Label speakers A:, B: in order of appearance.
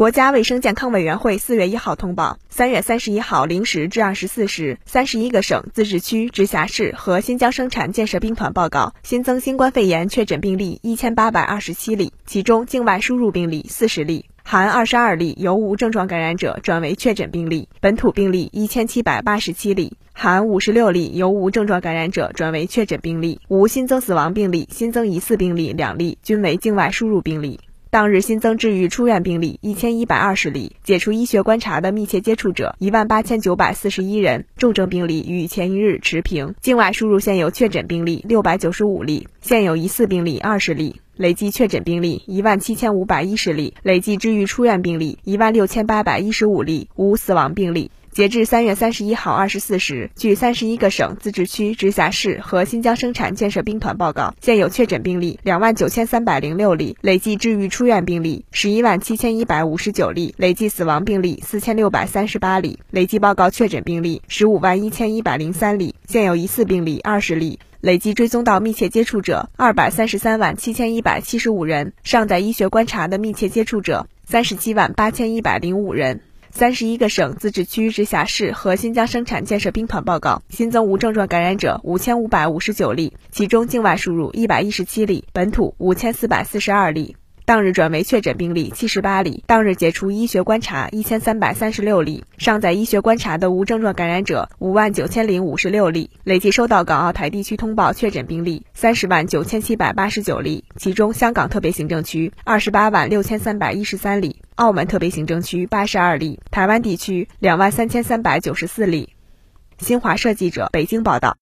A: 国家卫生健康委员会四月一号通报，三月三十一号零时至二十四时，三十一个省、自治区、直辖市和新疆生产建设兵团报告新增新冠肺炎确诊病例一千八百二十七例，其中境外输入病例四十例，含二十二例由无症状感染者转为确诊病例；本土病例一千七百八十七例，含五十六例由无症状感染者转为确诊病例，无新增死亡病例，新增疑似病例两例，均为境外输入病例。当日新增治愈出院病例一千一百二十例，解除医学观察的密切接触者一万八千九百四十一人，重症病例与前一日持平。境外输入现有确诊病例六百九十五例，现有疑似病例二十例，累计确诊病例一万七千五百一十例，累计治愈出院病例一万六千八百一十五例，无死亡病例。截至三月三十一号二十四时，据三十一个省、自治区、直辖市和新疆生产建设兵团报告，现有确诊病例两万九千三百零六例，累计治愈出院病例十一万七千一百五十九例，累计死亡病例四千六百三十八例，累计报告确诊病例十五万一千一百零三例，现有疑似病例二十例，累计追踪到密切接触者二百三十三万七千一百七十五人，尚在医学观察的密切接触者三十七万八千一百零五人。三十一个省、自治区、直辖市和新疆生产建设兵团报告。新增无症状感染者五千五百五十九例，其中境外输入一百一十七例，本土五千四百四十二例。当日转为确诊病例七十八例，当日解除医学观察一千三百三十六例，尚在医学观察的无症状感染者五万九千零五十六例，累计收到港澳台地区通报确诊病例三十万九千七百八十九例，其中香港特别行政区二十八万六千三百一十三例，澳门特别行政区八十二例，台湾地区两万三千三百九十四例。新华社记者北京报道。